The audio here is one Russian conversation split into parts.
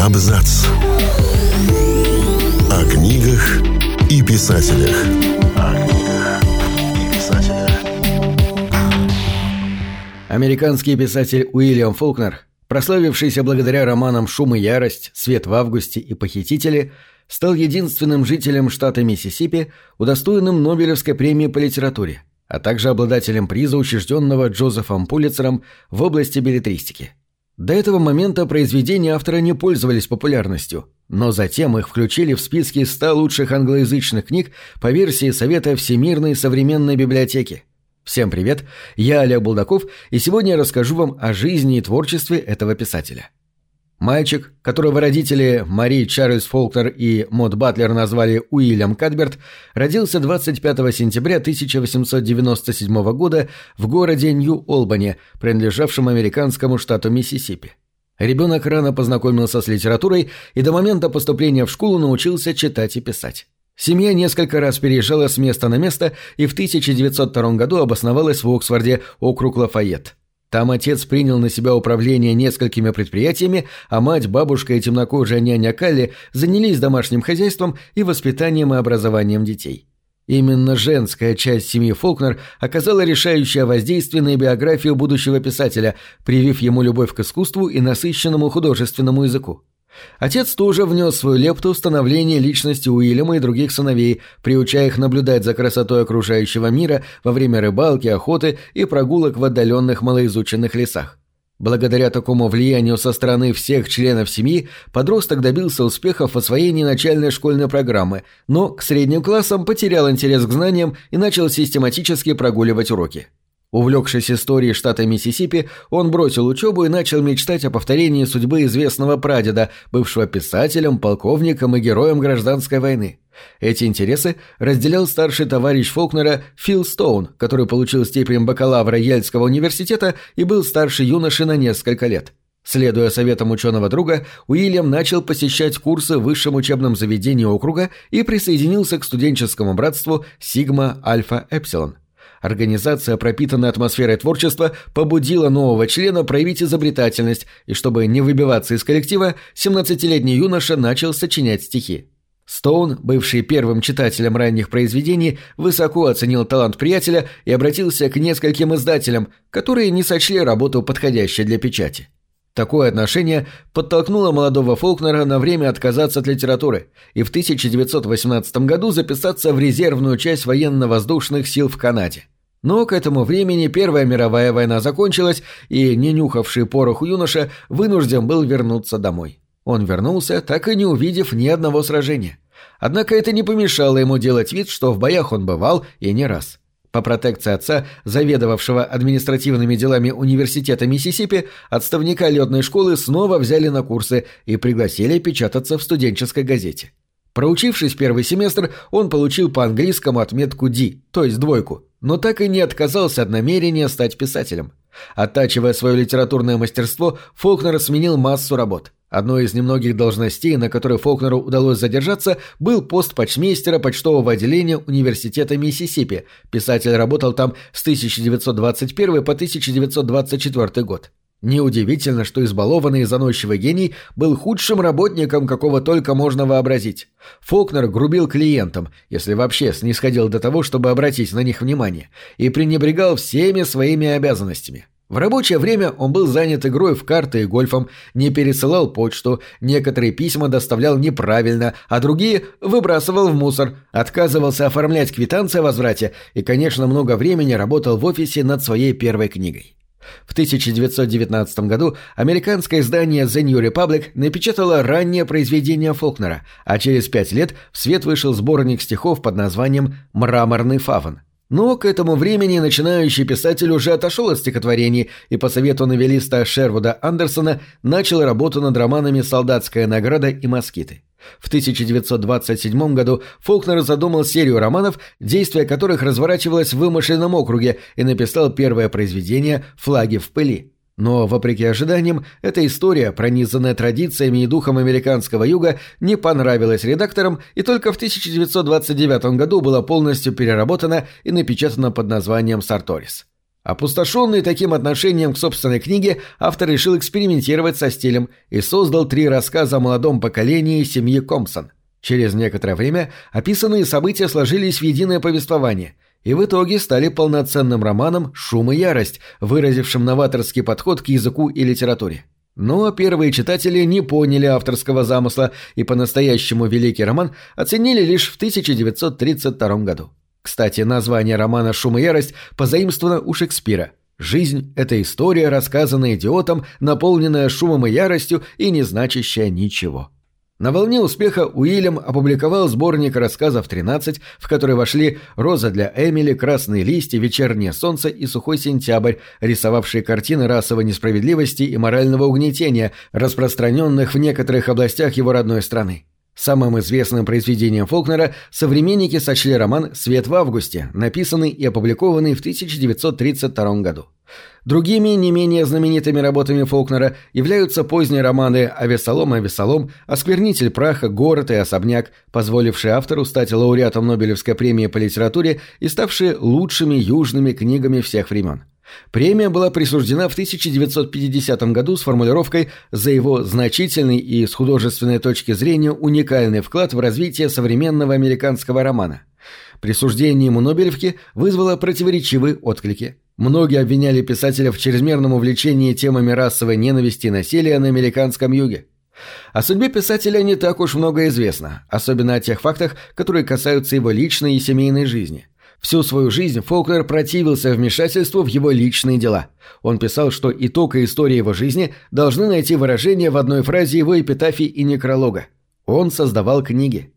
Абзац. О книгах и писателях. О книгах и писателях. Американский писатель Уильям Фолкнер, прославившийся благодаря романам «Шум и ярость», «Свет в августе» и «Похитители», стал единственным жителем штата Миссисипи, удостоенным Нобелевской премии по литературе, а также обладателем приза, учрежденного Джозефом Пулитцером в области билетристики. До этого момента произведения автора не пользовались популярностью, но затем их включили в списки 100 лучших англоязычных книг по версии Совета Всемирной современной библиотеки. Всем привет, я Олег Булдаков, и сегодня я расскажу вам о жизни и творчестве этого писателя. Мальчик, которого родители Мари Чарльз Фолкнер и Мод Батлер назвали Уильям Кадберт, родился 25 сентября 1897 года в городе Нью-Олбани, принадлежавшем американскому штату Миссисипи. Ребенок рано познакомился с литературой и до момента поступления в школу научился читать и писать. Семья несколько раз переезжала с места на место и в 1902 году обосновалась в Оксфорде, округ Лафайет. Там отец принял на себя управление несколькими предприятиями, а мать, бабушка и темнокожая няня Калли занялись домашним хозяйством и воспитанием и образованием детей. Именно женская часть семьи Фолкнер оказала решающее воздействие на биографию будущего писателя, привив ему любовь к искусству и насыщенному художественному языку. Отец тоже внес свою лепту в становление личности Уильяма и других сыновей, приучая их наблюдать за красотой окружающего мира во время рыбалки, охоты и прогулок в отдаленных малоизученных лесах. Благодаря такому влиянию со стороны всех членов семьи подросток добился успехов в освоении начальной школьной программы, но к средним классам потерял интерес к знаниям и начал систематически прогуливать уроки. Увлекшись историей штата Миссисипи, он бросил учебу и начал мечтать о повторении судьбы известного прадеда, бывшего писателем, полковником и героем гражданской войны. Эти интересы разделял старший товарищ Фолкнера Фил Стоун, который получил степень бакалавра Ельского университета и был старше юноши на несколько лет. Следуя советам ученого друга, Уильям начал посещать курсы в высшем учебном заведении округа и присоединился к студенческому братству Сигма Альфа Эпсилон. Организация, пропитанная атмосферой творчества, побудила нового члена проявить изобретательность, и чтобы не выбиваться из коллектива, 17-летний юноша начал сочинять стихи. Стоун, бывший первым читателем ранних произведений, высоко оценил талант приятеля и обратился к нескольким издателям, которые не сочли работу подходящей для печати. Такое отношение подтолкнуло молодого Фолкнера на время отказаться от литературы и в 1918 году записаться в резервную часть военно-воздушных сил в Канаде. Но к этому времени Первая мировая война закончилась, и не нюхавший пороху юноша вынужден был вернуться домой. Он вернулся, так и не увидев ни одного сражения. Однако это не помешало ему делать вид, что в боях он бывал и не раз. По протекции отца, заведовавшего административными делами университета Миссисипи, отставника летной школы снова взяли на курсы и пригласили печататься в студенческой газете. Проучившись первый семестр, он получил по английскому отметку D, то есть двойку, но так и не отказался от намерения стать писателем. Оттачивая свое литературное мастерство, Фолкнер сменил массу работ. Одной из немногих должностей, на которой Фолкнеру удалось задержаться, был пост почмейстера почтового отделения Университета Миссисипи. Писатель работал там с 1921 по 1924 год. Неудивительно, что избалованный и заносчивый гений был худшим работником, какого только можно вообразить. Фолкнер грубил клиентам, если вообще снисходил до того, чтобы обратить на них внимание, и пренебрегал всеми своими обязанностями. В рабочее время он был занят игрой в карты и гольфом, не пересылал почту, некоторые письма доставлял неправильно, а другие выбрасывал в мусор, отказывался оформлять квитанции о возврате и, конечно, много времени работал в офисе над своей первой книгой. В 1919 году американское издание The New Republic напечатало раннее произведение Фолкнера, а через пять лет в свет вышел сборник стихов под названием «Мраморный фавн». Но к этому времени начинающий писатель уже отошел от стихотворений и по совету новелиста Шервуда Андерсона начал работу над романами «Солдатская награда» и «Москиты». В 1927 году Фолкнер задумал серию романов, действие которых разворачивалось в вымышленном округе, и написал первое произведение «Флаги в пыли». Но, вопреки ожиданиям, эта история, пронизанная традициями и духом американского юга, не понравилась редакторам и только в 1929 году была полностью переработана и напечатана под названием «Сарторис». Опустошенный таким отношением к собственной книге, автор решил экспериментировать со стилем и создал три рассказа о молодом поколении семьи Компсон. Через некоторое время описанные события сложились в единое повествование и в итоге стали полноценным романом «Шум и ярость», выразившим новаторский подход к языку и литературе. Но первые читатели не поняли авторского замысла и по-настоящему великий роман оценили лишь в 1932 году. Кстати, название романа «Шум и ярость» позаимствовано у Шекспира. Жизнь – это история, рассказанная идиотом, наполненная шумом и яростью и не значащая ничего. На волне успеха Уильям опубликовал сборник рассказов «13», в который вошли «Роза для Эмили», «Красные листья», «Вечернее солнце» и «Сухой сентябрь», рисовавшие картины расовой несправедливости и морального угнетения, распространенных в некоторых областях его родной страны. Самым известным произведением Фолкнера современники сочли роман «Свет в августе», написанный и опубликованный в 1932 году. Другими не менее знаменитыми работами Фолкнера являются поздние романы «Авесолом, Авесолом», «Осквернитель праха», «Город» и «Особняк», позволившие автору стать лауреатом Нобелевской премии по литературе и ставшие лучшими южными книгами всех времен. Премия была присуждена в 1950 году с формулировкой «за его значительный и с художественной точки зрения уникальный вклад в развитие современного американского романа». Присуждение ему Нобелевки вызвало противоречивые отклики. Многие обвиняли писателя в чрезмерном увлечении темами расовой ненависти и насилия на американском юге. О судьбе писателя не так уж много известно, особенно о тех фактах, которые касаются его личной и семейной жизни. Всю свою жизнь Фолкнер противился вмешательству в его личные дела. Он писал, что итог и история его жизни должны найти выражение в одной фразе его эпитафии и некролога. Он создавал книги.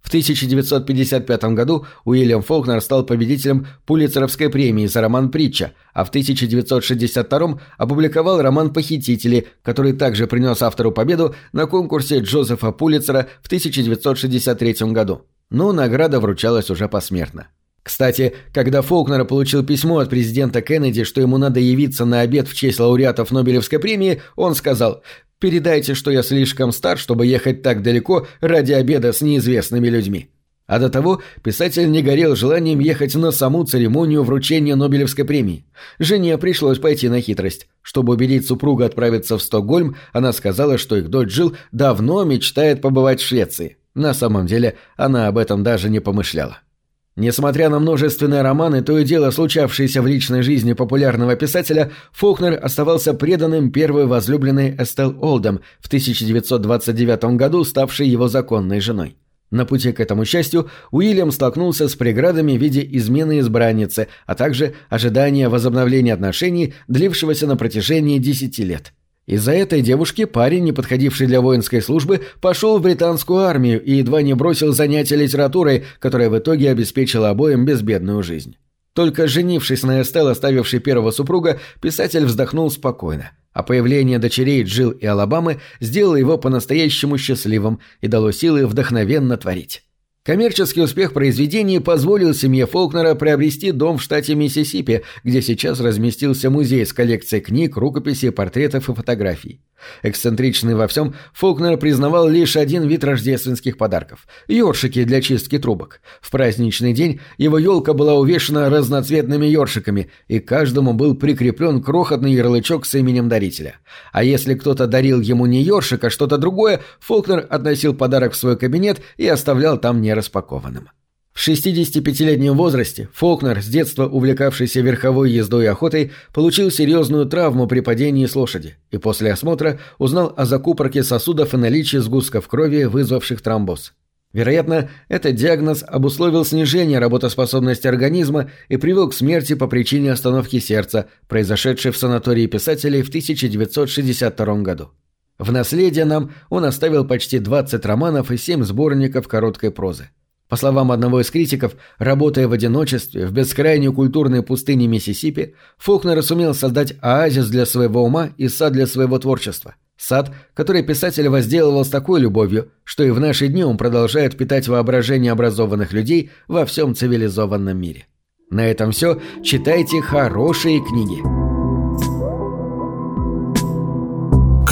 В 1955 году Уильям Фолкнер стал победителем Пулитцеровской премии за роман «Притча», а в 1962 опубликовал роман «Похитители», который также принес автору победу на конкурсе Джозефа Пулитцера в 1963 году. Но награда вручалась уже посмертно. Кстати, когда Фолкнер получил письмо от президента Кеннеди, что ему надо явиться на обед в честь лауреатов Нобелевской премии, он сказал Передайте, что я слишком стар, чтобы ехать так далеко ради обеда с неизвестными людьми. А до того писатель не горел желанием ехать на саму церемонию вручения Нобелевской премии. Жене пришлось пойти на хитрость. Чтобы убедить супруга отправиться в Стокгольм, она сказала, что их дочь Джилл давно мечтает побывать в Швеции. На самом деле она об этом даже не помышляла. Несмотря на множественные романы, то и дело случавшиеся в личной жизни популярного писателя, Фолкнер оставался преданным первой возлюбленной Эстел Олдем в 1929 году, ставшей его законной женой. На пути к этому счастью Уильям столкнулся с преградами в виде измены избранницы, а также ожидания возобновления отношений, длившегося на протяжении десяти лет. Из-за этой девушки парень, не подходивший для воинской службы, пошел в британскую армию и едва не бросил занятия литературой, которая в итоге обеспечила обоим безбедную жизнь. Только женившись на Эстел, оставившей первого супруга, писатель вздохнул спокойно, а появление дочерей Джилл и Алабамы сделало его по-настоящему счастливым и дало силы вдохновенно творить. Коммерческий успех произведений позволил семье Фолкнера приобрести дом в штате Миссисипи, где сейчас разместился музей с коллекцией книг, рукописей, портретов и фотографий. Эксцентричный во всем, Фолкнер признавал лишь один вид рождественских подарков – ёршики для чистки трубок. В праздничный день его елка была увешана разноцветными ёршиками, и каждому был прикреплен крохотный ярлычок с именем дарителя. А если кто-то дарил ему не ёршик, а что-то другое, Фолкнер относил подарок в свой кабинет и оставлял там нераспакованным. В 65-летнем возрасте Фолкнер, с детства увлекавшийся верховой ездой и охотой, получил серьезную травму при падении с лошади и после осмотра узнал о закупорке сосудов и наличии сгустков крови, вызвавших тромбоз. Вероятно, этот диагноз обусловил снижение работоспособности организма и привел к смерти по причине остановки сердца, произошедшей в санатории писателей в 1962 году. В наследие нам он оставил почти 20 романов и 7 сборников короткой прозы. По словам одного из критиков, работая в одиночестве в бескрайней культурной пустыне Миссисипи, Фолкнер сумел создать оазис для своего ума и сад для своего творчества. Сад, который писатель возделывал с такой любовью, что и в наши дни он продолжает питать воображение образованных людей во всем цивилизованном мире. На этом все. Читайте хорошие книги.